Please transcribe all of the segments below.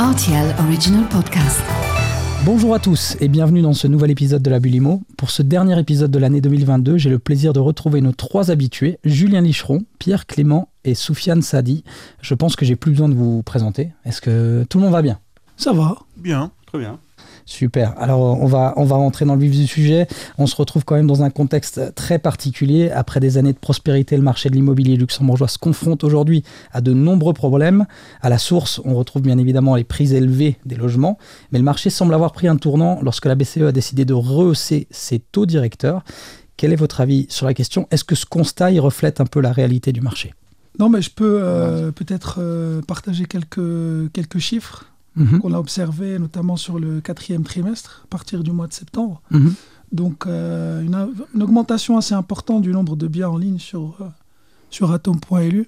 RTL Original Podcast. Bonjour à tous et bienvenue dans ce nouvel épisode de la Bulimo. Pour ce dernier épisode de l'année 2022, j'ai le plaisir de retrouver nos trois habitués, Julien Licheron, Pierre Clément et Soufiane Sadi. Je pense que j'ai plus besoin de vous présenter. Est-ce que tout le monde va bien? Ça va. Bien, très bien. Super. Alors on va, on va rentrer dans le vif du sujet. On se retrouve quand même dans un contexte très particulier. Après des années de prospérité, le marché de l'immobilier luxembourgeois se confronte aujourd'hui à de nombreux problèmes. À la source, on retrouve bien évidemment les prix élevés des logements, mais le marché semble avoir pris un tournant lorsque la BCE a décidé de rehausser ses taux directeurs. Quel est votre avis sur la question? Est-ce que ce constat il reflète un peu la réalité du marché? Non, mais je peux euh, peut-être euh, partager quelques, quelques chiffres Mhm. qu'on a observés, notamment sur le quatrième trimestre, à partir du mois de septembre. Mhm. Donc, euh, une, une augmentation assez importante du nombre de biens en ligne sur, euh, sur atom.lu.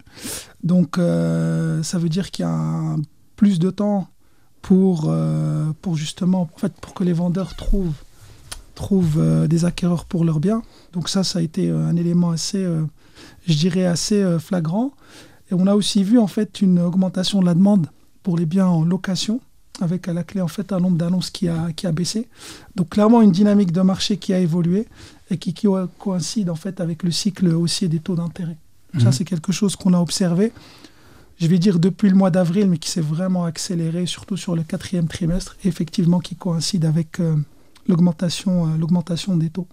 Donc, euh, ça veut dire qu'il y a un- plus de temps pour, euh, pour justement, en fait, pour que les vendeurs trouvent, trouvent des acquéreurs pour leurs biens. Donc, ça, ça a été un élément assez, je dirais, assez flagrant. Et on a aussi vu, en fait, une augmentation de la demande pour les biens en location avec à la clé en fait un nombre d'annonces qui a, qui a baissé. Donc clairement une dynamique de marché qui a évolué et qui, qui coïncide en fait avec le cycle haussier des taux d'intérêt. Ça Mhm. c'est quelque chose qu'on a observé, je vais dire depuis le mois d'avril, mais qui s'est vraiment accéléré, surtout sur le quatrième trimestre, effectivement qui coïncide avec euh, l'augmentation euh, l'augmentation des taux.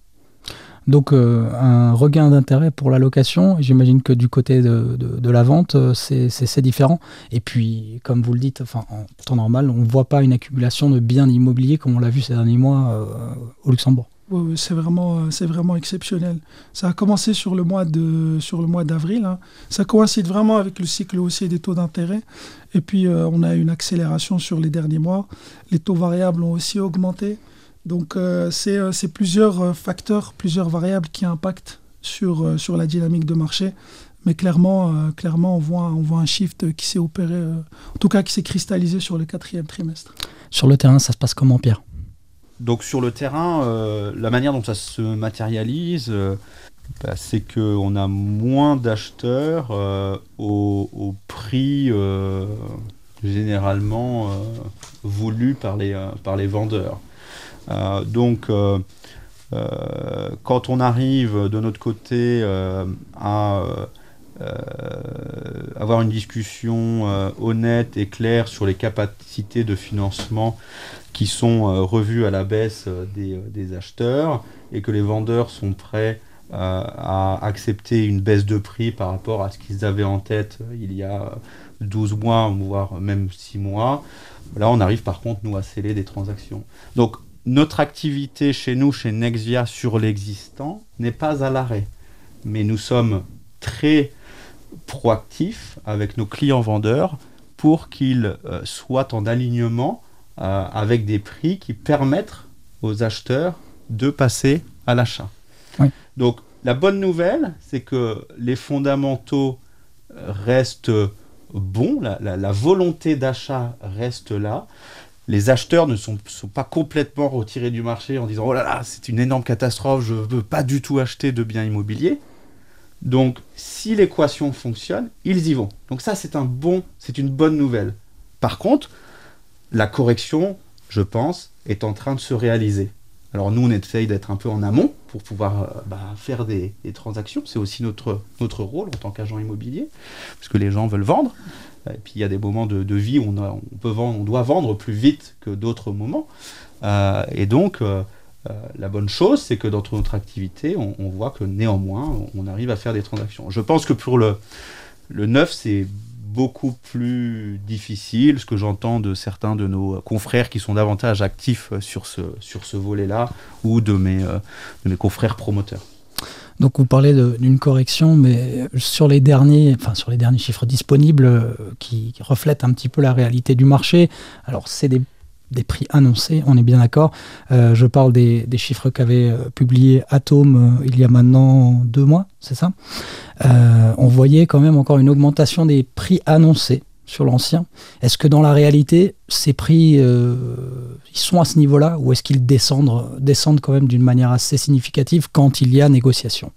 Donc euh, un regain d'intérêt pour la location. J'imagine que du côté de, de- la vente, euh, c'est différent. Et puis, comme vous le dites, en temps normal, on ne voit pas une accumulation de biens immobiliers comme on l'a vu ces derniers mois euh, au Luxembourg. Ouais, c'est vraiment, c'est vraiment exceptionnel. Ça a commencé sur le mois d'avril. hein. Ça coïncide vraiment avec le cycle haussier des taux d'intérêt. Et puis on a une accélération sur les derniers mois. Les taux variables ont aussi augmenté. Donc euh, c'est, euh, c'est plusieurs euh, facteurs, plusieurs variables qui impactent sur, sur la dynamique de marché. Mais clairement, euh, clairement on, voit, on voit un shift qui s'est opéré, euh, en tout cas qui s'est cristallisé sur le quatrième trimestre. Sur le terrain, ça se passe comment, Pierre? Donc sur le terrain, euh, la manière dont ça se matérialise, euh, bah, c'est qu'on a moins d'acheteurs euh, au, au prix euh, généralement euh, voulu par les, euh, par les vendeurs. Euh, donc euh, euh, quand on arrive de notre côté à avoir une discussion honnête et claire sur les capacités de financement qui sont revues à la baisse des, acheteurs et que les vendeurs sont prêts à accepter une baisse de prix par rapport à ce qu'ils avaient en tête il y a 12 mois, voire même 6 mois. Là, on arrive par contre, nous, à sceller des transactions. Donc, notre activité chez nous, chez Nexvia, sur l'existant, n'est pas à l'arrêt. Mais nous sommes très proactifs avec nos clients vendeurs pour qu'ils euh, soient en alignement euh, avec des prix qui permettent aux acheteurs de passer à l'achat. Oui. Donc la bonne nouvelle, c'est que les fondamentaux euh, restent bons, la, la- la volonté d'achat reste là. Les acheteurs ne sont, pas complètement retirés du marché en disant oh là là, c'est une énorme catastrophe, je ne veux pas du tout acheter de biens immobiliers. Donc, si l'équation fonctionne, ils y vont. Donc ça, c'est un bon, c'est une bonne nouvelle. Par contre, la correction, je pense, est en train de se réaliser. Alors nous, on essaye d'être un peu en amont pour pouvoir euh, bah, faire des, des transactions. C'est aussi notre, notre rôle en tant qu'agent immobilier, parce que les gens veulent vendre. Et puis il y a des moments de, vie où on, peut vendre, on doit vendre plus vite que d'autres moments. Euh, et donc, euh, euh, la bonne chose, c'est que dans notre activité, on, voit que néanmoins, on arrive à faire des transactions. Je pense que pour le, le neuf, c'est beaucoup plus difficile, ce que j'entends de certains de nos confrères qui sont davantage actifs sur ce, sur ce volet-là, ou de mes, de mes confrères promoteurs. Donc vous parlez d'une correction, mais sur les derniers, enfin sur les derniers chiffres disponibles euh, qui, reflètent un petit peu la réalité du marché. Alors c'est des, prix annoncés, on est bien d'accord. Euh, je parle des, chiffres qu'avait euh, publié Atom il y a maintenant deux mois, c'est ça? On voyait quand même encore une augmentation des prix annoncés sur l'ancien. Est-ce que dans la réalité, ces prix, euh, ils sont à ce niveau-là ou est-ce qu'ils descendent, descendent quand même d'une manière assez significative quand il y a négociation?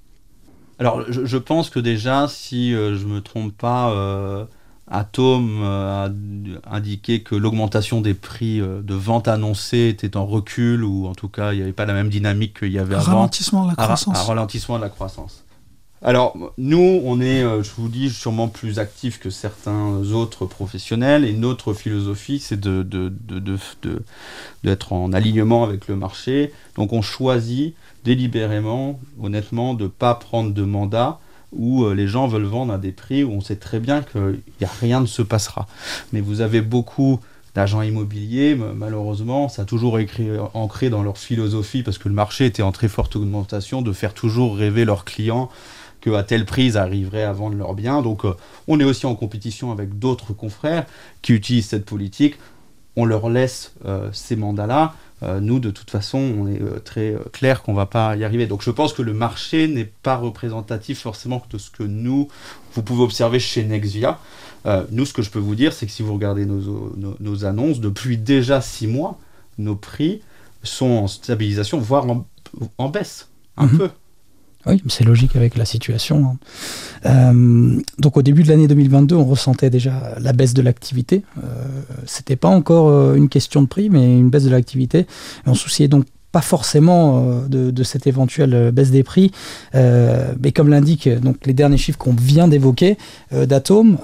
Alors, je, je pense que déjà, si euh, je me trompe pas, euh, Atom a indiqué que l'augmentation des prix de vente annoncés était en recul, ou en tout cas, il n'y avait pas la même dynamique qu'il y avait avant. Ralentissement de la croissance. Un, ralentissement de la croissance. Alors, nous, on est, je vous dis, sûrement plus actifs que certains autres professionnels, et notre philosophie, c'est de, d'être en alignement avec le marché. Donc, on choisit délibérément, honnêtement, de ne pas prendre de mandat où euh, les gens veulent vendre à des prix où on sait très bien qu'il n'y a rien ne se passera. Mais vous avez beaucoup d'agents immobiliers, malheureusement, ça a toujours écrit, ancré dans leur philosophie, parce que le marché était en très forte augmentation, de faire toujours rêver leurs clients qu'à tel prix, ils arriveraient à vendre leurs biens. Donc euh, on est aussi en compétition avec d'autres confrères qui utilisent cette politique. On leur laisse euh, ces mandats-là. Euh, nous, de toute façon, on est très clair qu'on ne va pas y arriver. Donc je pense que le marché n'est pas représentatif forcément de ce que nous, vous pouvez observer chez Nexvia. nous, ce que je peux vous dire, c'est que si vous regardez nos, annonces, depuis déjà six mois, nos prix sont en stabilisation, voire en, baisse, un mhm. peu. Oui, c'est logique avec la situation. Hein. Euh, donc au début de l'année 2022, on ressentait déjà la baisse de l'activité. Euh, C'était pas encore euh, une question de prix, mais une baisse de l'activité. On souciait donc pas forcément euh, de, cette éventuelle baisse des prix, mais comme l'indiquent donc les derniers chiffres qu'on vient d'évoquer d'Atom,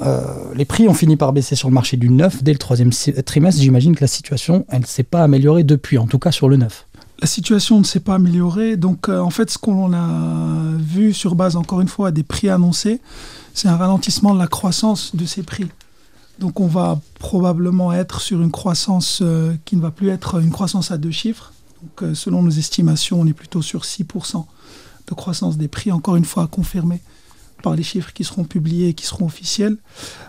les prix ont fini par baisser sur le marché du neuf dès le troisième trimestre. J'imagine que la situation, elle ne s'est pas améliorée depuis, en tout cas sur le neuf la situation ne s'est pas améliorée. Donc, euh, en fait, ce qu'on a vu sur base, encore une fois, des prix annoncés, c'est un ralentissement de la croissance de ces prix. Donc, on va probablement être sur une croissance euh, qui ne va plus être une croissance à deux chiffres. Donc, euh, selon nos estimations, on est plutôt sur 6% de croissance des prix, encore une fois confirmé par les chiffres qui seront publiés et qui seront officiels.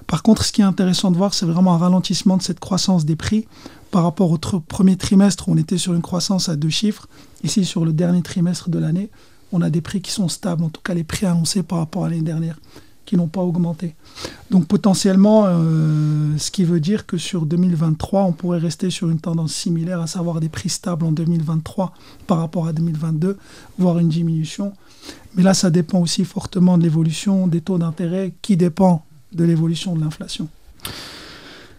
Par contre, ce qui est intéressant de voir, c'est vraiment un ralentissement de cette croissance des prix par rapport au premier trimestre on était sur une croissance à deux chiffres. Ici, sur le dernier trimestre de l'année, on a des prix qui sont stables, en tout cas les prix annoncés par rapport à l'année dernière, qui n'ont pas augmenté. Donc potentiellement, euh, ce qui veut dire que sur 2023, on pourrait rester sur une tendance similaire, à savoir des prix stables en 2023 par rapport à 2022, voire une diminution. Mais là, ça dépend aussi fortement de l'évolution des taux d'intérêt, qui dépend de l'évolution de l'inflation.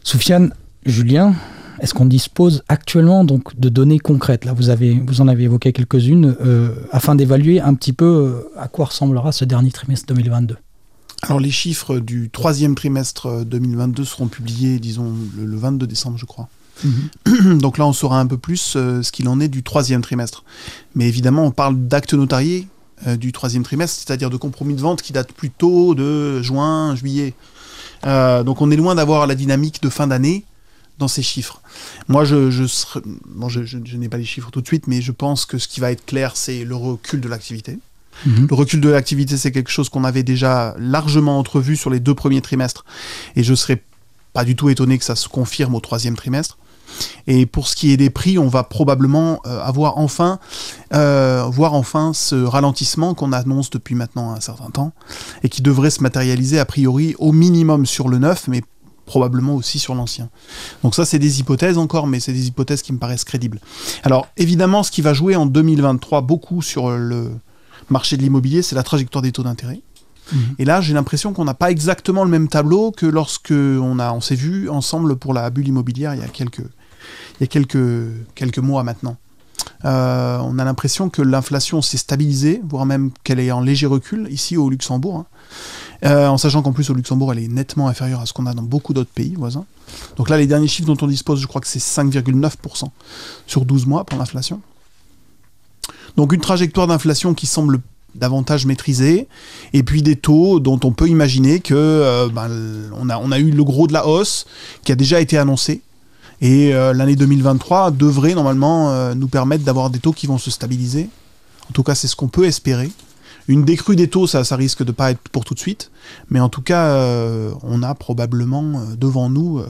Soufiane, Julien, est-ce qu'on dispose actuellement donc de données concrètes? Là, vous, avez, vous en avez évoqué quelques-unes, euh, afin d'évaluer un petit peu euh, à quoi ressemblera ce dernier trimestre 2022. Alors les chiffres du troisième trimestre 2022 seront publiés, disons, le, 22 décembre, je crois. Mhm. Donc là, on saura un peu plus euh, ce qu'il en est du troisième trimestre. Mais évidemment, on parle d'actes notariés du troisième trimestre, c'est-à-dire de compromis de vente qui datent plutôt de juin, juillet. donc on est loin d'avoir la dynamique de fin d'année dans ces chiffres. Moi, je, je, je, n'ai pas les chiffres tout de suite, mais je pense que ce qui va être clair, c'est le recul de l'activité. Mhm. Le recul de l'activité, c'est quelque chose qu'on avait déjà largement entrevu sur les deux premiers trimestres, et je ne serais pas du tout étonné que ça se confirme au troisième trimestre. Et pour ce qui est des prix, on va probablement euh, avoir enfin, euh, voir enfin ce ralentissement qu'on annonce depuis maintenant un certain temps et qui devrait se matérialiser a priori au minimum sur le neuf, mais probablement aussi sur l'ancien. Donc ça, c'est des hypothèses encore, mais c'est des hypothèses qui me paraissent crédibles. Alors évidemment, ce qui va jouer en 2023 beaucoup sur le marché de l'immobilier, c'est la trajectoire des taux d'intérêt. Mhm. Et là, j'ai l'impression qu'on n'a pas exactement le même tableau que lorsque on, a, on s'est vu ensemble pour la bulle immobilière il y a quelques, il y a quelques, quelques mois maintenant. Euh, on a l'impression que l'inflation s'est stabilisée, voire même qu'elle est en léger recul ici au Luxembourg. Hein. Euh, en sachant qu'en plus au Luxembourg, elle est nettement inférieure à ce qu'on a dans beaucoup d'autres pays voisins. Donc là, les derniers chiffres dont on dispose, je crois que c'est 5,9% sur 12 mois pour l'inflation. Donc une trajectoire d'inflation qui semble davantage maîtrisée, et puis des taux dont on peut imaginer que euh, ben, on, a, eu le gros de la hausse qui a déjà été annoncé. Et euh, l'année 2023 devrait normalement nous permettre d'avoir des taux qui vont se stabiliser. En tout cas, c'est ce qu'on peut espérer. Une décrue des taux, ça, ça risque de pas être pour tout de suite, mais en tout cas, euh, on a probablement euh, devant nous euh,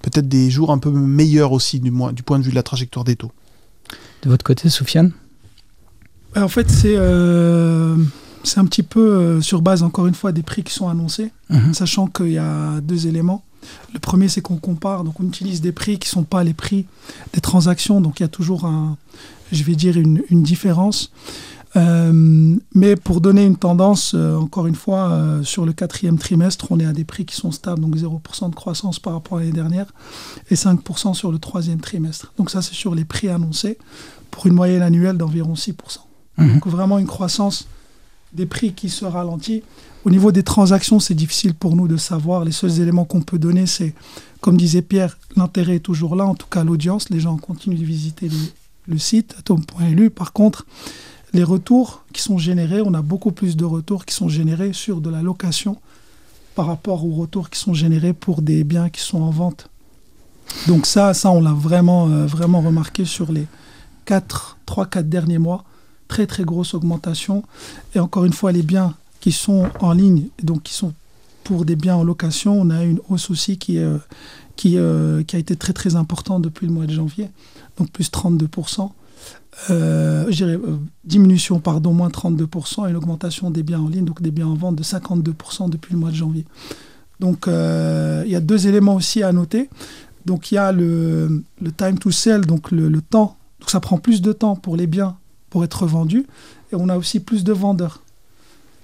peut-être des jours un peu meilleurs aussi du, du, point de vue de la trajectoire des taux. De votre côté, Soufiane? Bah, En fait, c'est un petit peu sur base, encore une fois, des prix qui sont annoncés, mhm. sachant qu'il y a deux éléments. Le premier, c'est qu'on compare, donc on utilise des prix qui ne sont pas les prix des transactions, donc il y a toujours un, je vais dire, une, une différence. Euh, mais pour donner une tendance, euh, encore une fois, euh, sur le quatrième trimestre, on est à des prix qui sont stables, donc 0% de croissance par rapport à l'année dernière, et 5% sur le troisième trimestre. Donc ça, c'est sur les prix annoncés, pour une moyenne annuelle d'environ 6%. Mhm. Donc vraiment une croissance des prix qui se ralentit. Au niveau des transactions, c'est difficile pour nous de savoir. Les seuls éléments qu'on peut donner, c'est, comme disait Pierre, l'intérêt est toujours là, en tout cas l'audience. Les gens continuent de visiter le, le site atom.lu. Par contre, les retours qui sont générés, on a beaucoup plus de retours qui sont générés sur de la location par rapport aux retours qui sont générés pour des biens qui sont en vente. Donc ça, ça on l'a vraiment, euh, remarqué sur les 4, 3-4 derniers mois. Très très grosse augmentation. Et encore une fois, les biens qui sont en ligne, donc qui sont pour des biens en location, on a une hausse aussi qui, euh, euh, a été très très importante depuis le mois de janvier, donc plus 32%. Euh, euh, diminution, pardon, moins 32%, et une augmentation des biens en ligne, donc des biens en vente de 52% depuis le mois de janvier. Donc euh, il y a deux éléments aussi à noter. Donc il y a le, le time to sell, donc le, temps. Donc ça prend plus de temps pour les biens pour être vendus, et on a aussi plus de vendeurs.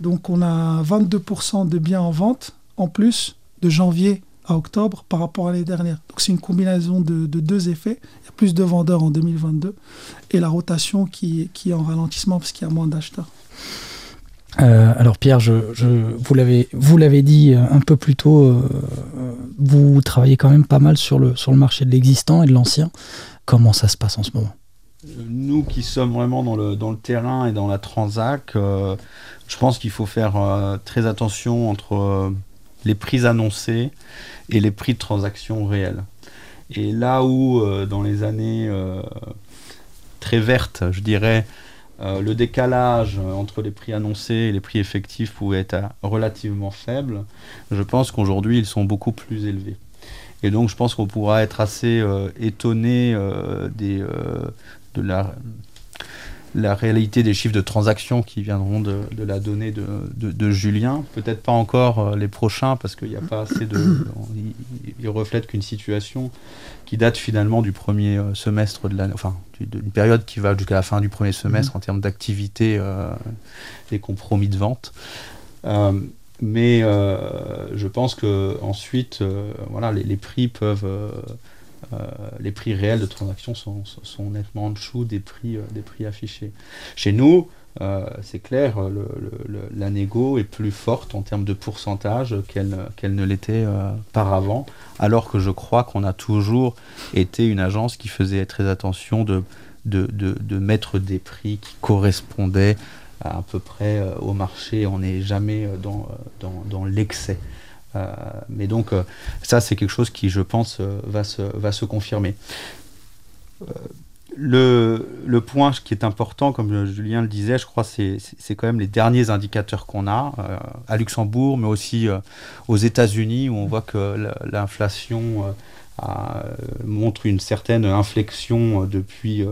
Donc on a 22% de biens en vente en plus de janvier à octobre par rapport à l'année dernière. Donc c'est une combinaison de, de deux effets. Il y a plus de vendeurs en 2022 et la rotation qui, qui est en ralentissement parce qu'il y a moins d'acheteurs. Euh, alors Pierre, je, je, vous l'avez vous l'avez dit euh, un peu plus tôt, euh, euh, vous travaillez quand même pas mal sur le sur le marché de l'existant et de l'ancien. Comment ça se passe en ce moment? Nous qui sommes vraiment dans le, dans le terrain et dans la transac, euh, je pense qu'il faut faire euh, très attention entre euh, les prix annoncés et les prix de transaction réels. Et là où, euh, dans les années euh, très vertes, je dirais, euh, le décalage entre les prix annoncés et les prix effectifs pouvait être euh, relativement faible, je pense qu'aujourd'hui ils sont beaucoup plus élevés. Et donc je pense qu'on pourra être assez euh, étonné des, de la, la réalité des chiffres de transactions qui viendront de, de la donnée de, de- de Julien. Peut-être pas encore euh, les prochains parce qu'il n'y a pas assez de... il, il reflète qu'une situation qui date finalement du premier euh, semestre de l'année, enfin du- d'une période qui va jusqu'à la fin du premier semestre en termes d'activité euh, et compromis de vente. Euh, mais euh, je pense que ensuite, voilà, les, les prix peuvent, les prix réels de transaction sont, sont- nettement en dessous des prix, euh, des prix affichés. Chez nous, euh, c'est clair, le- la négo est plus forte en termes de pourcentage qu'elle qu'elle ne l'était euh, par avant, alors que je crois qu'on a toujours été une agence qui faisait très attention de, de, de- de mettre des prix qui correspondaient à, peu près euh, au marché. On n'est jamais euh, dans, euh, dans, dans l'excès. Euh, mais donc, euh, ça, c'est quelque chose qui, je pense, euh, va, se, va se confirmer. Le, le point qui est important, comme Julien le disait, je crois, c'est quand même les derniers indicateurs qu'on a à Luxembourg, mais aussi aux États-Unis, où on voit que la- l'inflation montre une certaine inflexion depuis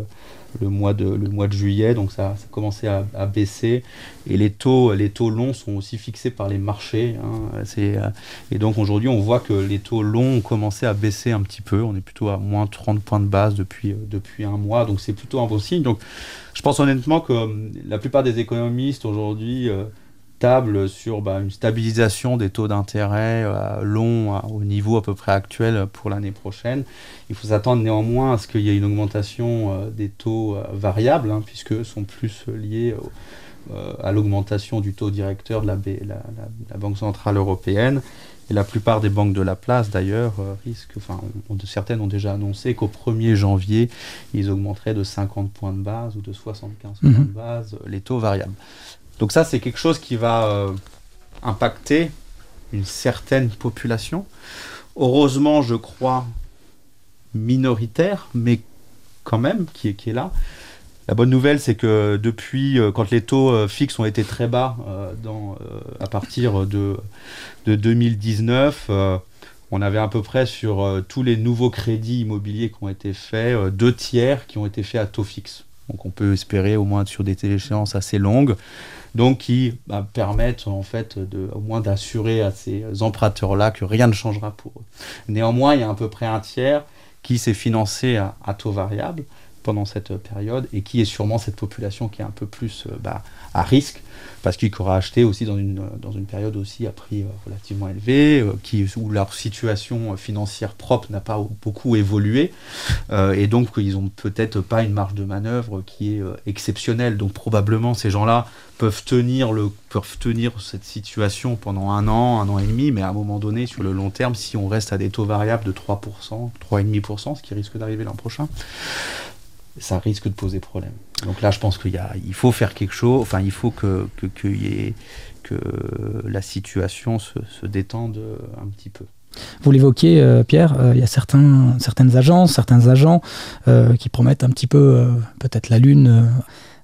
le mois de, le mois de juillet, donc ça, ça a commencé à, baisser. Et les taux, les taux longs sont aussi fixés par les marchés. hein. Euh, et donc aujourd'hui, on voit que les taux longs ont commencé à baisser un petit peu. On est plutôt à moins 30 points de base depuis, euh, depuis un mois, donc c'est plutôt un bon signe. Donc je pense honnêtement que euh, la plupart des économistes aujourd'hui sur bah, une stabilisation des taux d'intérêt euh, longs au niveau à peu près actuel pour l'année prochaine. Il faut s'attendre néanmoins à ce qu'il y ait une augmentation euh, des taux euh, variables, hein, puisque sont plus liés au- euh, à l'augmentation du taux directeur de la, B- la- la- la Banque Centrale Européenne. Et la plupart des banques de la place, d'ailleurs, risquent, enfin, ont- certaines ont déjà annoncé qu'au 1er janvier, ils augmenteraient de 50 points de base ou de 75 points Mhm. de base euh, les taux variables. Donc ça, c'est quelque chose qui va euh, impacter une certaine population. Heureusement, je crois, minoritaire, mais quand même, qui est, qui est là. La bonne nouvelle, c'est que depuis, euh, quand les taux euh, fixes ont été très bas à partir de, de 2019, euh, on avait à peu près sur tous les nouveaux crédits immobiliers qui ont été faits, deux tiers qui ont été faits à taux fixe. Donc on peut espérer au moins sur des échéances assez longues, donc qui bah, permettent en fait au moins d'assurer à ces emprunteurs-là que rien ne changera pour eux. Néanmoins, il y a à peu près un tiers qui s'est financé à, taux variable. pendant cette période et qui est sûrement cette population qui est un peu plus bah, à risque parce qu'ils auraient acheté aussi dans une, dans une période aussi à prix euh, relativement élevé, euh, qui, où leur situation financière propre n'a pas beaucoup évolué, euh, et donc ils n'ont peut-être pas une marge de manœuvre qui est exceptionnelle. Donc probablement ces gens-là peuvent tenir, le, peuvent tenir cette situation pendant un an, un an et demi, mais à un moment donné, sur le long terme, si on reste à des taux variables de 3%, 3,5%, ce qui risque d'arriver l'an prochain, ça risque de poser problème. Donc là, je pense qu'il il faut faire quelque chose, enfin, il faut que, que, que la situation se, se, détende un petit peu. Vous l'évoquiez, euh, Pierre, euh, il y a certains, certaines agences, certains agents euh, qui promettent un petit peu, peut-être la lune.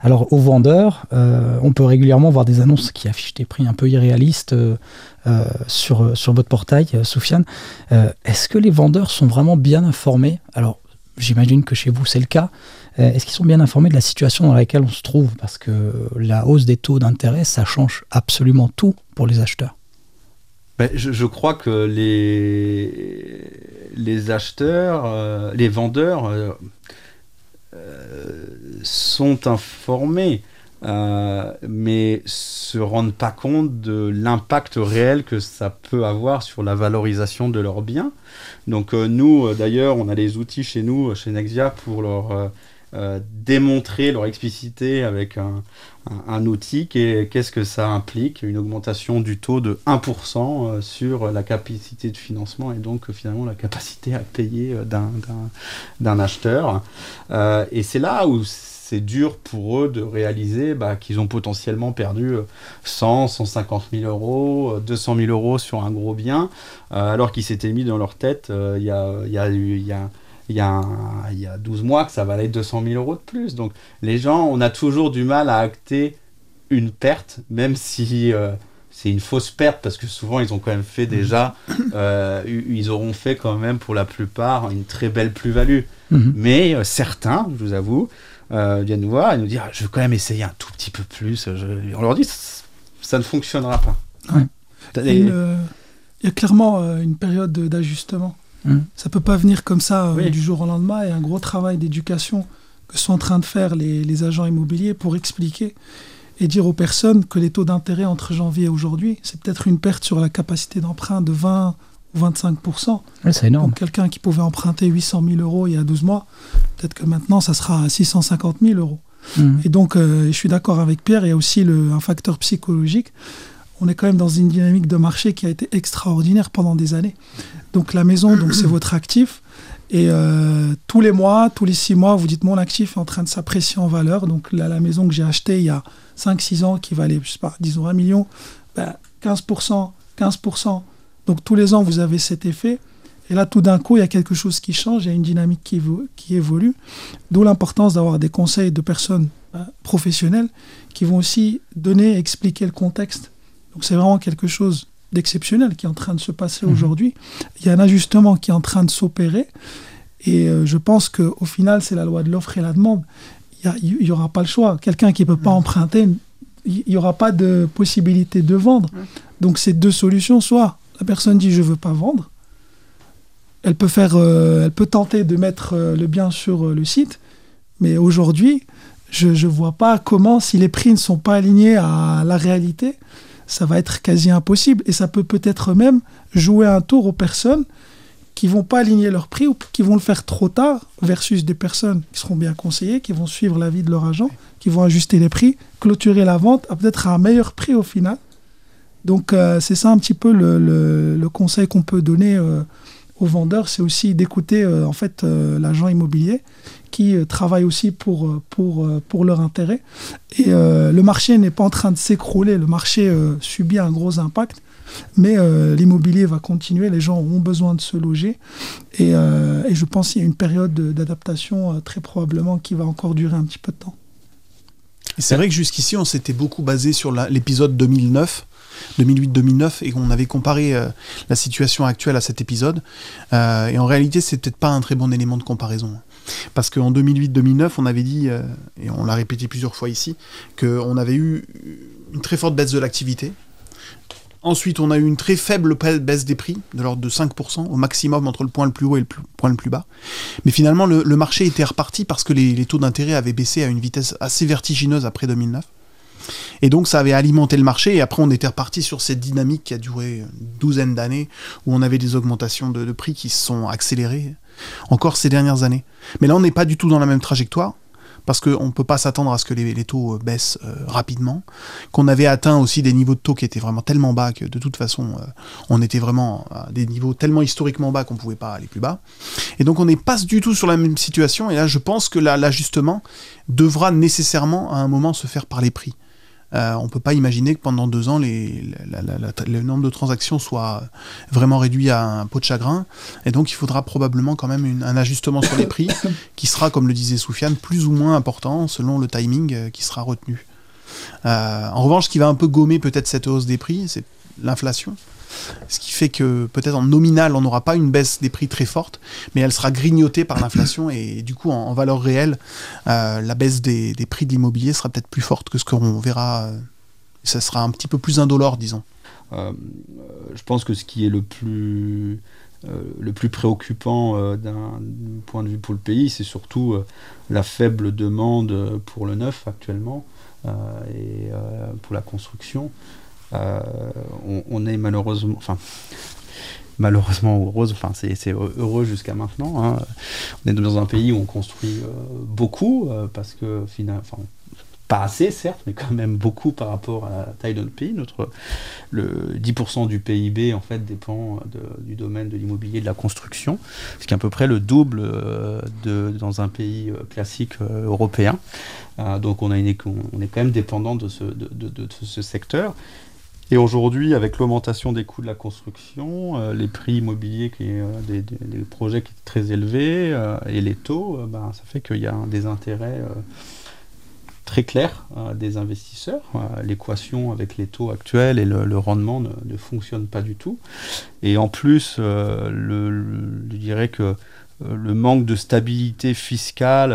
alors, aux vendeurs, on peut régulièrement voir des annonces qui affichent des prix un peu irréalistes sur, sur votre portail, Soufiane. Est-ce que les vendeurs sont vraiment bien informés? Alors, j'imagine que chez vous, c'est le cas. Euh, est-ce qu'ils sont bien informés de la situation dans laquelle on se trouve? Parce que la hausse des taux d'intérêt, ça change absolument tout pour les acheteurs. Ben, je, crois que les, les acheteurs, euh, les vendeurs euh, sont informés. mais se rendent pas compte de l'impact réel que ça peut avoir sur la valorisation de leurs biens. Donc nous, d'ailleurs, on a les outils chez nous, chez Nexia, pour leur euh, démontrer leur expliciter avec un, un, outil. Qu'est-ce que ça implique Une augmentation du taux de 1% euh, sur la capacité de financement et donc finalement la capacité à payer euh, d'un acheteur. et c'est là où c'est dur pour eux de réaliser bah, qu'ils ont potentiellement perdu 100, 150 000 euros, 200 000 euros sur un gros bien, alors qu'ils s'étaient mis dans leur tête il y a, y, a, y a il y, a il y a 12 mois que ça valait 200 000 euros de plus. Donc les gens, on a toujours du mal à acter une perte, même si euh, c'est une fausse perte, parce que souvent ils ont quand même fait déjà, euh, ils auront fait quand même pour la plupart une très belle plus-value. Mhm. Mais euh, certains, je vous avoue, viennent nous voir et nous dire je veux quand même essayer un tout petit peu plus. On leur dit ça ne fonctionnera pas. il y a clairement une période d'ajustement. Ça mmh. Ça peut pas venir comme ça euh, du jour au lendemain. Il y a un gros travail d'éducation que sont en train de faire les, agents immobiliers pour expliquer et dire aux personnes que les taux d'intérêt entre janvier et aujourd'hui, c'est peut-être une perte sur la capacité d'emprunt de 20 ou 25 C'est énorme. quelqu'un qui pouvait emprunter 800 000 euros il y a 12 mois, peut-être que maintenant ça sera à 650 000 euros. Mmh. Et donc, euh, je suis d'accord avec Pierre, il y a aussi le, un facteur psychologique on est quand même dans une dynamique de marché qui a été extraordinaire pendant des années. Donc la maison, donc c'est votre actif. Et euh, tous les mois, tous les six mois, vous dites mon actif est en train de s'apprécier en valeur. Donc la maison que j'ai achetée il y a 5-6 ans, qui valait, je sais pas, disons 1 million, 15%, ben, 15%. Donc tous les ans, vous avez cet effet. Et là, tout d'un coup, il y a quelque chose qui change, il y a une dynamique qui, qui évolue. D'où l'importance d'avoir des conseils de personnes ben, professionnelles qui vont aussi donner, expliquer le contexte donc c'est vraiment quelque chose d'exceptionnel qui est en train de se passer mhm. aujourd'hui. Il y a un ajustement qui est en train de s'opérer. Et euh, je pense qu'au final, c'est la loi de l'offre et la demande. Il n'y aura pas le choix. Quelqu'un qui ne peut pas mhm. emprunter, il n'y aura pas de possibilité de vendre. Donc c'est deux solutions. Soit la personne dit je ne veux pas vendre. Elle peut, faire, euh, elle peut tenter de mettre euh, le bien sur le site. Mais aujourd'hui, je ne vois pas comment, si les prix ne sont pas alignés à la réalité, ça va être quasi impossible. Et ça peut peut-être même jouer un tour aux personnes qui vont pas aligner leur prix ou qui vont le faire trop tard versus des personnes qui seront bien conseillées, qui vont suivre l'avis de leur agent, qui vont ajuster les prix, clôturer la vente à peut-être un meilleur prix au final. Donc euh, c'est ça un petit peu le, conseil qu'on peut donner euh, vendeurs, c'est aussi d'écouter euh, en fait l'agent immobilier qui euh, travaillent aussi euh, euh, pour leur intérêt. Et le marché n'est pas en train de s'écrouler, le marché subit un gros impact, mais l'immobilier va continuer, les gens ont besoin de se loger, et, et je pense qu'il y a une période d'adaptation très probablement qui va encore durer un petit peu de temps. C'est vrai que jusqu'ici, on s'était beaucoup basé sur l'épisode 2009. 2008-2009 et qu'on avait comparé la situation actuelle à cet épisode. et en réalité, c'est peut-être pas un très bon élément de comparaison. Parce qu'en 2008-2009, on avait dit, euh, et on l'a répété plusieurs fois ici, qu'on avait eu une très forte baisse de l'activité. Ensuite, on a eu une très faible baisse des prix, de l'ordre de 5%, au maximum entre le point le plus haut et le point le plus bas. Mais finalement, le, marché était reparti parce que les, taux d'intérêt avaient baissé à une vitesse assez vertigineuse après 2009. Et donc, ça avait alimenté le marché. Et après, on était reparti sur cette dynamique qui a duré une douzaine d'années, où on avait des augmentations de, prix qui se sont accélérées encore ces dernières années. Mais là, on n'est pas du tout dans la même trajectoire parce qu'on ne peut pas s'attendre à ce que les, taux euh, baissent euh, rapidement, qu'on avait atteint aussi des niveaux de taux qui étaient vraiment tellement bas que de toute façon, euh, on était vraiment à des niveaux tellement historiquement bas qu'on ne pouvait pas aller plus bas. Et donc on n'est pas du tout sur la même situation, et là je pense que l'ajustement devra nécessairement à un moment se faire par les prix. Euh, on ne peut pas imaginer que pendant deux ans, le nombre de transactions soit vraiment réduit à un pot de chagrin. Et donc, il faudra probablement quand même un ajustement sur les prix qui sera, comme le disait Soufiane, plus ou moins important selon le timing euh, qui sera retenu. Euh, en revanche, ce qui va un peu gommer peut-être cette hausse des prix, c'est l'inflation. Ce qui fait que peut-être en nominal, on n'aura pas une baisse des prix très forte, mais elle sera grignotée par l'inflation et du coup, en, valeur réelle, euh, la baisse des, prix de l'immobilier sera peut-être plus forte que ce qu'on verra. Euh, ça sera un petit peu plus indolore, disons. Euh, je pense que ce qui est le plus, le plus préoccupant d'un point de vue pour le pays, c'est surtout la faible demande pour le neuf actuellement et pour la construction. Euh, on, est malheureusement, enfin, malheureusement heureuse, enfin c'est heureux jusqu'à maintenant. Hein. On est dans un pays où on construit euh, beaucoup euh, parce que finalement, pas assez certes, mais quand même beaucoup par rapport à la taille de notre pays. Notre, le 10% du PIB en fait dépend du domaine de l'immobilier de la construction, ce qui est à peu près le double de, dans un pays classique européen. donc on, a une, on est quand même dépendant de ce, de ce secteur. Et aujourd'hui, avec l'augmentation des coûts de la construction, euh, les prix immobiliers, qui euh, des, projets qui sont très élevés, euh, et les taux, ben, ça fait qu'il y a des intérêts très clairs des investisseurs. L'équation avec les taux actuels et le, rendement ne, fonctionne pas du tout. Et en plus, le, je dirais que le manque de stabilité fiscale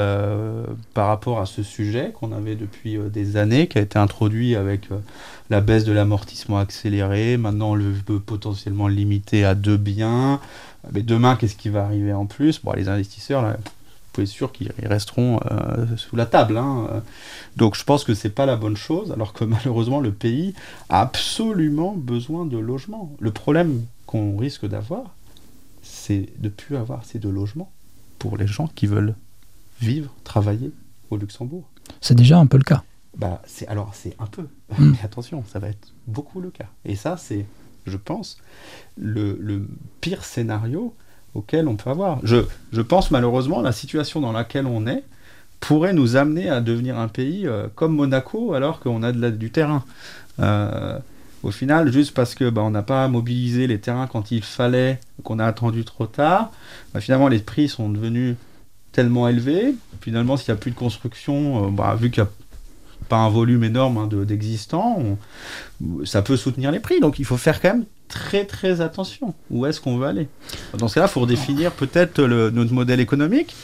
par rapport à ce sujet qu'on avait depuis des années, qui a été introduit avec la baisse de l'amortissement accéléré. Maintenant, on le veut potentiellement limiter à deux biens. Mais demain, qu'est-ce qui va arriver en plus? Bon, les investisseurs, là, vous pouvez être sûr qu'ils resteront euh, sous la table. Hein. Donc, je pense que c'est pas la bonne chose, alors que malheureusement, le pays a absolument besoin de logements. Le problème qu'on risque d'avoir, c'est de ne plus avoir assez de logements pour les gens qui veulent vivre, travailler au Luxembourg. C'est déjà un peu le cas. Bah, c'est alors c'est un peu, hmm. mais attention, ça va être beaucoup le cas. Et ça, c'est, je pense, le, pire scénario auquel on peut avoir. Je, je, pense malheureusement la situation dans laquelle on est pourrait nous amener à devenir un pays euh, comme Monaco alors qu'on a de du terrain. Euh, au final, juste parce que bah, on n'a pas mobilisé les terrains quand il fallait, qu'on a attendu trop tard, bah, finalement les prix sont devenus tellement élevés. Finalement, s'il n'y a plus de construction, euh, bah, vu qu'il y a pas un volume énorme hein, d'existants, ça peut soutenir les prix. Donc il faut faire quand même très très attention. Où est-ce qu'on veut aller? Dans ce cas-là, il faut redéfinir peut-être notre modèle économique.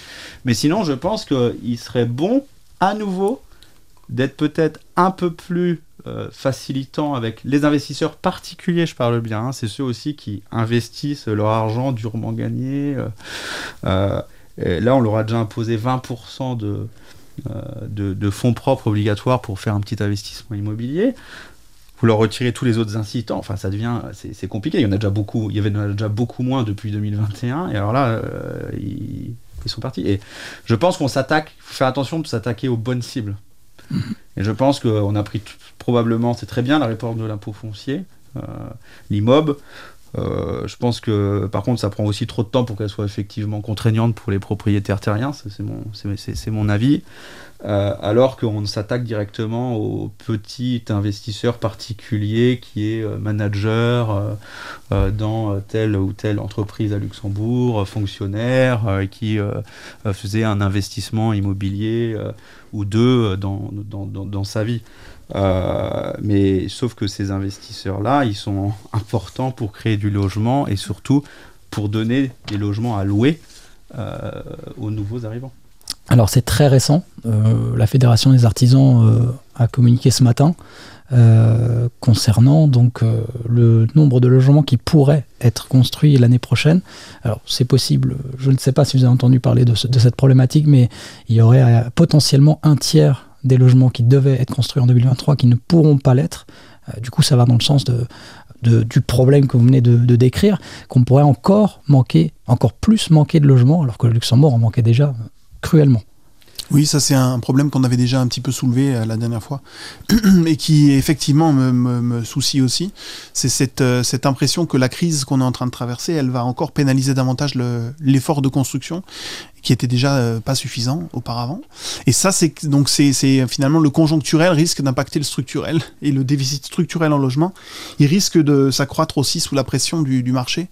Mais sinon, je pense qu'il serait bon, à nouveau, d'être peut-être un peu plus euh, facilitant avec les investisseurs particuliers, je parle bien. Hein. c'est ceux aussi qui investissent leur argent durement gagné. Euh, euh, là, on leur a déjà imposé 20% de, de, fonds propres obligatoires pour faire un petit investissement immobilier. Vous leur retirez tous les autres incitants, enfin ça devient, c'est compliqué. Il y en a déjà beaucoup, il y avait déjà beaucoup moins depuis 2021, et alors là, ils, sont partis. Et je pense qu'on s'attaque, il faut faire attention de s'attaquer aux bonnes cibles. Et je pense qu'on a pris probablement, c'est très bien la réforme de l'impôt foncier, euh, l'IMOB. Euh, je pense que par contre ça prend aussi trop de temps pour qu'elle soit effectivement contraignante pour les propriétaires terriens, c'est mon, mon, avis, euh, alors qu'on s'attaque directement au petit investisseur particulier qui est euh, manager dans telle ou telle entreprise à Luxembourg, fonctionnaire, qui faisait un investissement immobilier ou deux dans, sa vie. Euh, mais sauf que ces investisseurs-là, ils sont importants pour créer du logement et surtout pour donner des logements à louer euh, aux nouveaux arrivants. Alors c'est très récent. Euh, la Fédération des artisans a communiqué ce matin euh, concernant donc euh, le nombre de logements qui pourraient être construits l'année prochaine. Alors c'est possible, je ne sais pas si vous avez entendu parler de, cette problématique, mais il y aurait euh, potentiellement un tiers des logements qui devaient être construits en 2023 qui ne pourront pas l'être. du coup, ça va dans le sens du problème que vous venez de décrire, qu'on pourrait encore manquer, encore plus manquer de logements, alors que le Luxembourg en manquait déjà cruellement. Oui, ça c'est un problème qu'on avait déjà un petit peu soulevé euh, la dernière fois et qui effectivement me, me, soucie aussi. C'est cette, euh, cette impression que la crise qu'on est en train de traverser, elle va encore pénaliser davantage l'effort de construction qui était déjà euh, pas suffisant auparavant. Et ça, c'est donc c'est finalement le conjoncturel risque d'impacter le structurel et le déficit structurel en logement, il risque de s'accroître aussi sous la pression du, du, marché.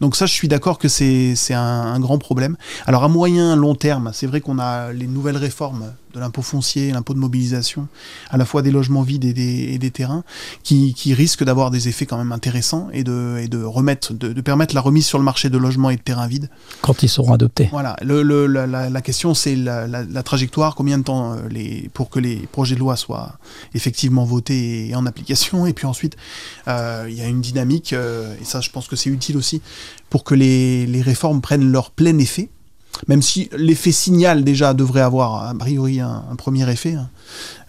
Donc ça, je suis d'accord que c'est un, un grand problème. Alors à moyen long terme, c'est vrai qu'on a les nouvelles réformes de l'impôt foncier, l'impôt de mobilisation, à la fois des logements vides et des, terrains, qui, risquent d'avoir des effets quand même intéressants et de, de remettre, de, permettre la remise sur le marché de logements et de terrains vides. Quand ils seront adoptés. Voilà. Le, la, question, c'est la, trajectoire, combien de temps euh, pour que les projets de loi soient effectivement votés et en application? Et puis ensuite, euh, il y a une dynamique, euh, et ça, je pense que c'est utile aussi, pour que les réformes prennent leur plein effet même si l'effet signal déjà devrait avoir a priori un, premier effet. Hein.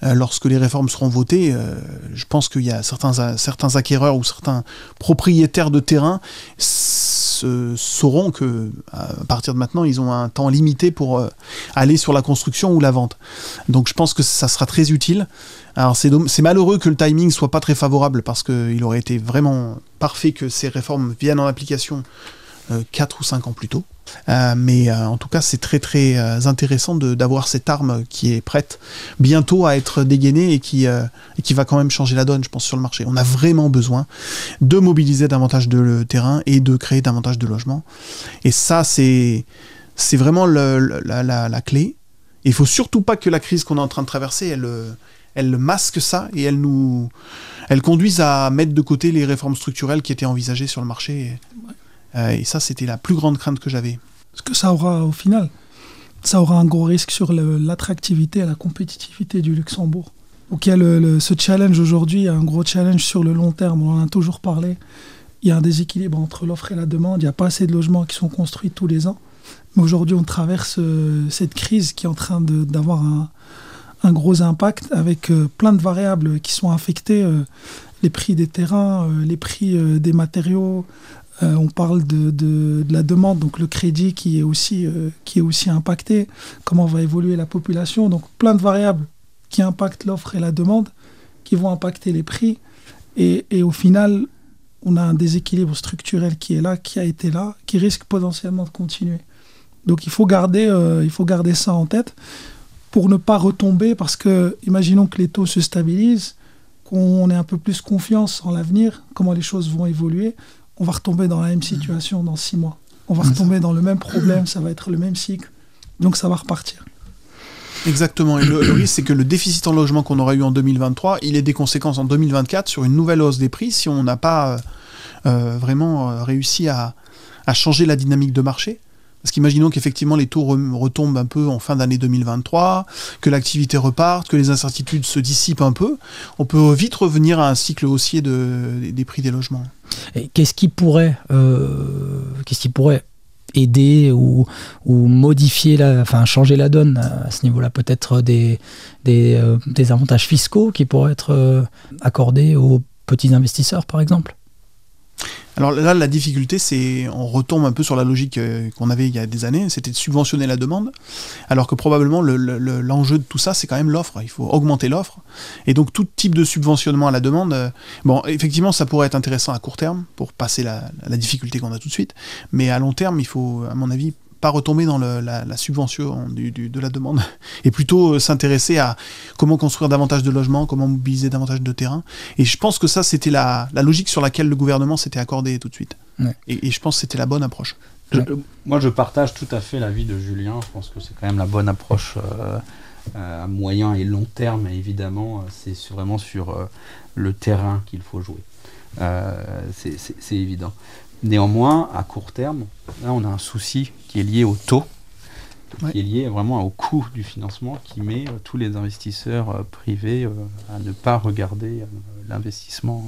Euh, lorsque les réformes seront votées, euh, je pense qu'il y a certains, certains acquéreurs ou certains propriétaires de terrain sauront que à partir de maintenant, ils ont un temps limité pour euh, aller sur la construction ou la vente. Donc je pense que ça sera très utile. Alors c'est malheureux que le timing soit pas très favorable parce qu'il aurait été vraiment parfait que ces réformes viennent en application 4 ou 5 ans plus tôt. Euh, mais euh, en tout cas, c'est très très euh, intéressant d'avoir cette arme qui est prête bientôt à être dégainée et qui, qui va quand même changer la donne, je pense, sur le marché. On a vraiment besoin de mobiliser davantage de terrain et de créer davantage de logements. Et ça, c'est vraiment la, la, clé. Il faut surtout pas que la crise qu'on est en train de traverser, elle, elle masque ça et elle nous, elle conduise à mettre de côté les réformes structurelles qui étaient envisagées sur le marché. Euh, et ça, c'était la plus grande crainte que j'avais. Ce que ça aura au final, ça aura un gros risque sur l'attractivité et la compétitivité du Luxembourg. Donc il y a le, ce challenge aujourd'hui, un gros challenge sur le long terme, on en a toujours parlé. Il y a un déséquilibre entre l'offre et la demande, il n'y a pas assez de logements qui sont construits tous les ans. Mais aujourd'hui, on traverse euh, cette crise qui est en train d'avoir un, un, gros impact avec euh, plein de variables qui sont affectées. les prix des terrains, les prix des matériaux, euh, on parle de, la demande, donc le crédit qui est, aussi, euh, qui est aussi impacté, comment va évoluer la population, donc plein de variables qui impactent l'offre et la demande, qui vont impacter les prix. Et, au final, on a un déséquilibre structurel qui est là, qui a été là, qui risque potentiellement de continuer. Donc il faut garder, euh, il faut garder ça en tête pour ne pas retomber, parce que imaginons que les taux se stabilisent, qu'on ait un peu plus confiance en l'avenir, comment les choses vont évoluer on va retomber dans la même situation dans six mois. On va retomber dans le même problème, ça va être le même cycle. Donc ça va repartir. Exactement. Et le, risque, c'est que le déficit en logement qu'on aura eu en 2023, il ait des conséquences en 2024 sur une nouvelle hausse des prix si on n'a pas euh, euh, vraiment euh, réussi à, changer la dynamique de marché. Parce qu'imaginons qu'effectivement les taux retombent un peu en fin d'année 2023, que l'activité reparte, que les incertitudes se dissipent un peu, on peut vite revenir à un cycle haussier des prix des logements. Qu'est-ce qui pourrait, euh, qu'est-ce qui pourrait aider ou, modifier, la, enfin changer la donne à ce niveau-là? Peut-être des, euh, des, avantages fiscaux qui pourraient être euh, accordés aux petits investisseurs, par exemple? Alors là, la difficulté, c'est on retombe un peu sur la logique euh, qu'on avait il y a des années, c'était de subventionner la demande, alors que probablement l'enjeu de tout ça, c'est quand même l'offre. Il faut augmenter l'offre. Et donc tout type de subventionnement à la demande, euh, bon, effectivement, ça pourrait être intéressant à court terme pour passer la, la difficulté qu'on a tout de suite, mais à long terme, il faut, à mon avis, retomber dans la, subvention de la demande et plutôt euh, s'intéresser à comment construire davantage de logements, comment mobiliser davantage de terrain. Et je pense que ça, c'était la, logique sur laquelle le gouvernement s'était accordé tout de suite. Et, je pense que c'était la bonne approche. moi, je partage tout à fait l'avis de Julien. Je pense que c'est quand même la bonne approche euh, euh, à moyen et long terme. Et évidemment, c'est vraiment sur le terrain qu'il faut jouer. c'est évident. Néanmoins, à court terme, là, on a un souci qui est lié au taux qui est lié vraiment au coût du financement qui met tous les investisseurs privés à ne pas regarder l'investissement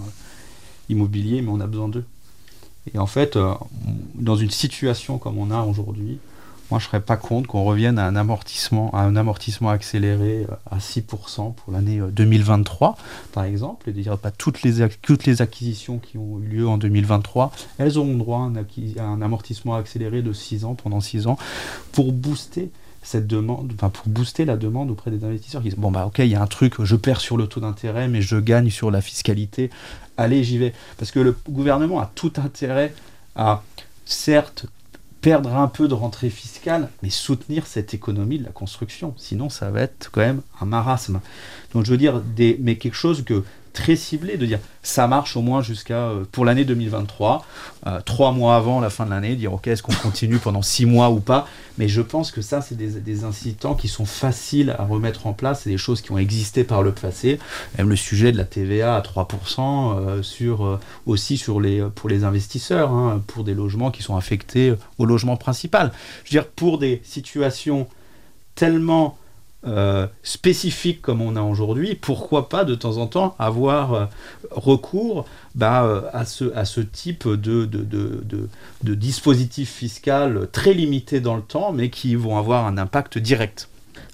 immobilier, mais on a besoin d'eux. Et en fait, dans une situation comme on a aujourd'hui, moi, je serais pas contre qu'on revienne à un amortissement, à un amortissement accéléré euh, à 6% pour l'année 2023, euh, par exemple, et de dire pas toutes les, toutes les acquisitions qui ont eu lieu en 2023, elles auront droit à un, amortissement accéléré de 6 ans, pendant 6 ans, pour booster cette demande, enfin pour booster la demande auprès des investisseurs qui disent bon bah ok il y a un truc, je perds sur le taux d'intérêt mais je gagne sur la fiscalité, allez j'y vais. Parce que le gouvernement a tout intérêt à certes perdre un peu de rentrée fiscale, mais soutenir cette économie de la construction. Sinon, ça va être quand même un marasme. Donc, je veux dire, des, mais quelque chose que très ciblé, de dire ça marche au moins jusqu'à euh, pour l'année 2023, euh, trois mois avant la fin de l'année, dire ok est-ce qu'on continue pendant six mois ou pas? Mais je pense que ça c'est des, des, incitants qui sont faciles à remettre en place, c'est des choses qui ont existé par le passé. Même le sujet de la TVA à 3% euh, sur aussi sur les pour les investisseurs, hein, pour des logements qui sont affectés au logement principal. Je veux dire pour des situations tellement euh, spécifique comme on a aujourd'hui, pourquoi pas de temps en temps avoir euh, recours bah, euh, à, ce, à ce type de, de, de, de, dispositif fiscal très limité dans le temps, mais qui vont avoir un impact direct.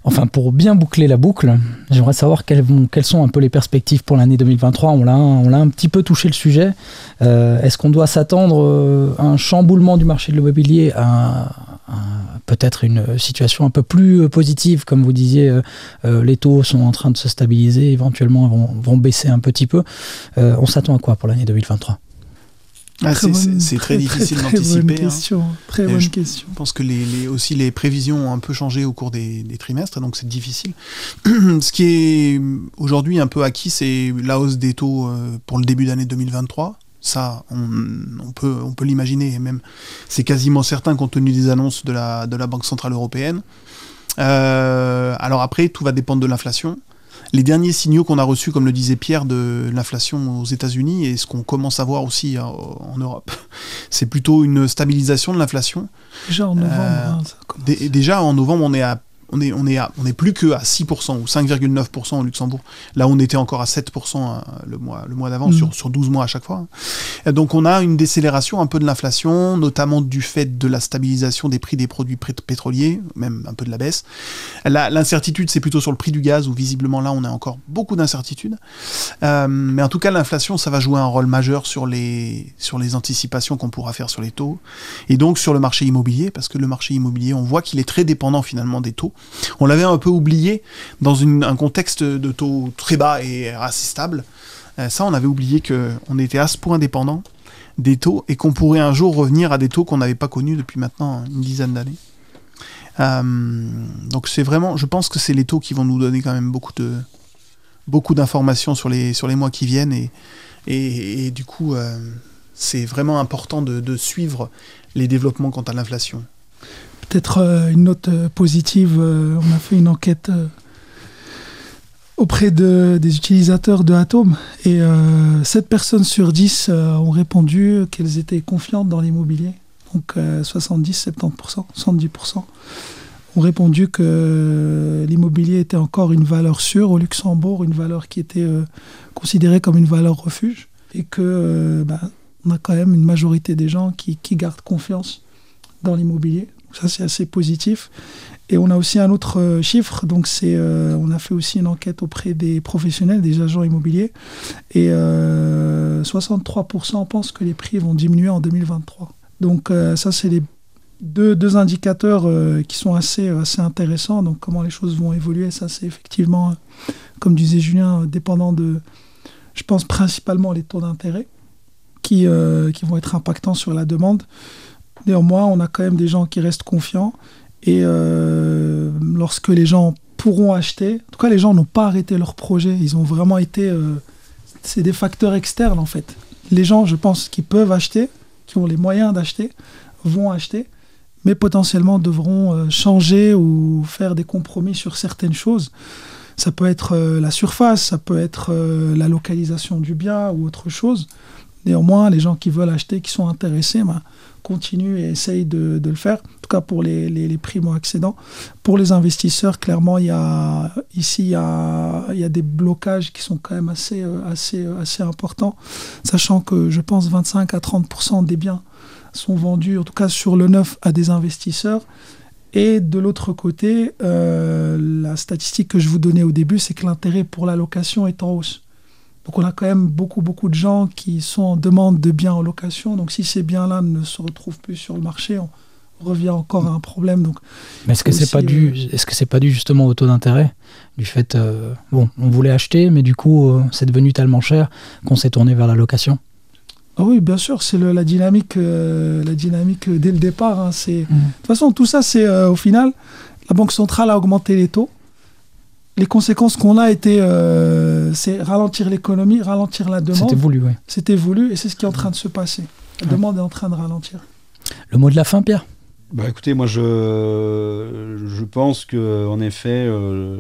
Enfin, pour bien boucler la boucle, j'aimerais savoir quelles, sont un peu les perspectives pour l'année 2023. On l'a, on l'a un petit peu touché le sujet. est-ce qu'on doit s'attendre à un chamboulement du marché de l'immobilier, à, peut-être une situation un peu plus euh, positive, comme vous disiez, euh, euh, les taux sont en train de se stabiliser, éventuellement vont, vont baisser un petit peu. on s'attend à quoi pour l'année 2023 ah, c'est très, difficile d'anticiper. Hein. Très bonne question. Je pense que les, aussi les prévisions ont un peu changé au cours des, des trimestres, donc c'est difficile. Ce qui est aujourd'hui un peu acquis, c'est la hausse des taux pour le début d'année 2023. Ça, on, peut, on peut l'imaginer, et même c'est quasiment certain compte tenu des annonces de la, de la Banque Centrale Européenne. Euh, alors après, tout va dépendre de l'inflation. Les derniers signaux qu'on a reçus, comme le disait Pierre, de l'inflation aux États-Unis et ce qu'on commence à voir aussi hein, en Europe, c'est plutôt une stabilisation de l'inflation. Déjà en novembre. Euh, hein, déjà en novembre, on est à on est, on est, on est plus que à 6% ou 5,9% au Luxembourg. Là, on était encore à 7% euh, le mois, le mois d'avant, mm. sur, sur 12 mois à chaque fois. donc, on a une décélération un peu de l'inflation, notamment du fait de la stabilisation des prix des produits pétroliers, même un peu de la baisse. L'incertitude, c'est plutôt sur le prix du gaz, où visiblement là, on a encore beaucoup d'incertitudes. Euh, mais en tout cas, l'inflation, ça va jouer un rôle majeur sur les, sur les anticipations qu'on pourra faire sur les taux. Et donc, sur le marché immobilier, parce que le marché immobilier, on voit qu'il est très dépendant finalement des taux. On l'avait un peu oublié dans un contexte de taux très bas et assez stable. Euh, ça, on avait oublié qu'on était à ce point dépendant des taux et qu'on pourrait un jour revenir à des taux qu'on n'avait pas connus depuis maintenant une dizaine d'années. Euh, donc c'est vraiment, je pense que c'est les taux qui vont nous donner quand même beaucoup de beaucoup d'informations sur les sur les mois qui viennent et et, du coup euh, c'est vraiment important de, suivre les développements quant à l'inflation. Peut-être euh, une note euh, positive, euh, on a fait une enquête auprès de, des utilisateurs de Atom et 7 personnes sur 10 ont répondu qu'elles étaient confiantes dans l'immobilier. Donc 70, 70%, 70% ont répondu que l'immobilier était encore une valeur sûre au Luxembourg, une valeur qui était considérée comme une valeur refuge et que bah, on a quand même une majorité des gens qui gardent confiance dans l'immobilier. Ça, c'est assez positif. Et on a aussi un autre euh, chiffre, donc c'est, euh, on a fait aussi une enquête auprès des professionnels, des agents immobiliers, et 63% euh, pensent que les prix vont diminuer en 2023. Donc ça, c'est les deux, deux indicateurs qui sont assez, assez intéressants. Donc comment les choses vont évoluer, ça c'est effectivement, comme disait Julien, dépendant de, je pense principalement les taux d'intérêt qui, qui vont être impactants sur la demande. Néanmoins, on a quand même des gens qui restent confiants. Et euh, lorsque les gens pourront acheter, en tout cas, les gens n'ont pas arrêté leur projet. Ils ont vraiment été. Euh, c'est des facteurs externes, en fait. Les gens, je pense, qui peuvent acheter, qui ont les moyens d'acheter, vont acheter, mais potentiellement devront euh, changer ou faire des compromis sur certaines choses. Ça peut être la surface, ça peut être la localisation du bien ou autre chose. Néanmoins, les gens qui veulent acheter, qui sont intéressés, ben, continuent et essayent de, le faire, en tout cas pour les, les, les primo-accédants. Pour les investisseurs, clairement, il y a, ici, il y, a, des blocages qui sont quand même assez, assez, assez importants, sachant que je pense 25 à 30% des biens sont vendus, en tout cas sur le neuf, à des investisseurs. Et de l'autre côté, euh, la statistique que je vous donnais au début, c'est que l'intérêt pour la location est en hausse. Donc on a quand même beaucoup, beaucoup de gens qui sont en demande de biens en location. Donc si ces biens-là ne se retrouvent plus sur le marché, on revient encore à un problème. Donc, Mais est-ce que c'est pas dû, euh, est-ce que c'est pas dû justement au taux d'intérêt du fait, euh, bon, on voulait acheter, mais du coup, euh, c'est devenu tellement cher qu'on s'est tourné vers la location? Ah oui, bien sûr, c'est la dynamique, euh, la dynamique dès le départ. Hein, c'est Mmh. de toute façon tout ça, c'est au final, la banque centrale a augmenté les taux. Les conséquences qu'on a été, euh, c'est ralentir l'économie, ralentir la demande. C'était voulu, oui. C'était voulu et c'est ce qui est en train de se passer. La Ouais. demande est en train de ralentir. Le mot de la fin, Pierre? Bah écoutez, moi je, je pense que en effet, euh,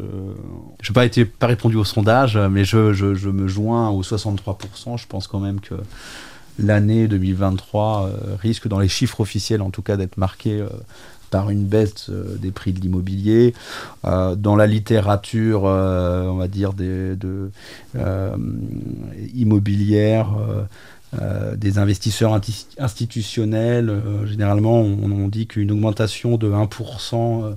je n'ai pas été pas répondu au sondage, mais je, je, je me joins aux 63%. Je pense quand même que l'année 2023 euh, risque, dans les chiffres officiels en tout cas, d'être marquée euh, par une baisse euh, des prix de l'immobilier. Euh, dans la littérature, euh, on va dire, des, de, immobilière, des investisseurs institutionnels, généralement, on, dit qu'une augmentation de 1% euh,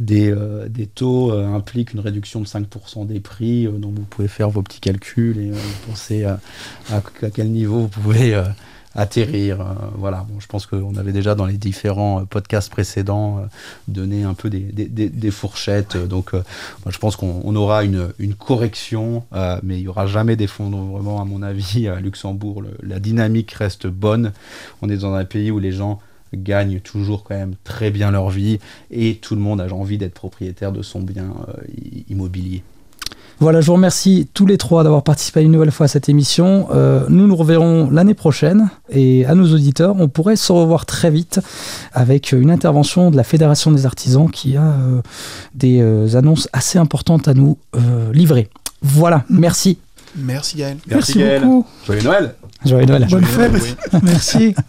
des, des taux implique une réduction de 5% des prix. donc vous pouvez faire vos petits calculs et penser à, à- quel niveau vous pouvez atterrir. euh, voilà, bon, je pense qu'on avait déjà dans les différents euh, podcasts précédents euh, donné un peu des, fourchettes. donc je pense qu'on on aura une, correction, mais il n'y aura jamais d'effondrement, à mon avis, à Luxembourg. La dynamique reste bonne. On est dans un pays où les gens gagnent toujours quand même très bien leur vie et tout le monde a envie d'être propriétaire de son bien immobilier. Voilà, je vous remercie tous les trois d'avoir participé une nouvelle fois à cette émission. Euh, nous nous reverrons l'année prochaine et à nos auditeurs, on pourrait se revoir très vite avec une intervention de la Fédération des artisans qui a euh, des euh, annonces assez importantes à nous euh, livrer. Voilà, merci. Merci Gaël. Merci, Gaël. beaucoup. Joyeux Noël Joyeux Noël. Bonne fête. Merci.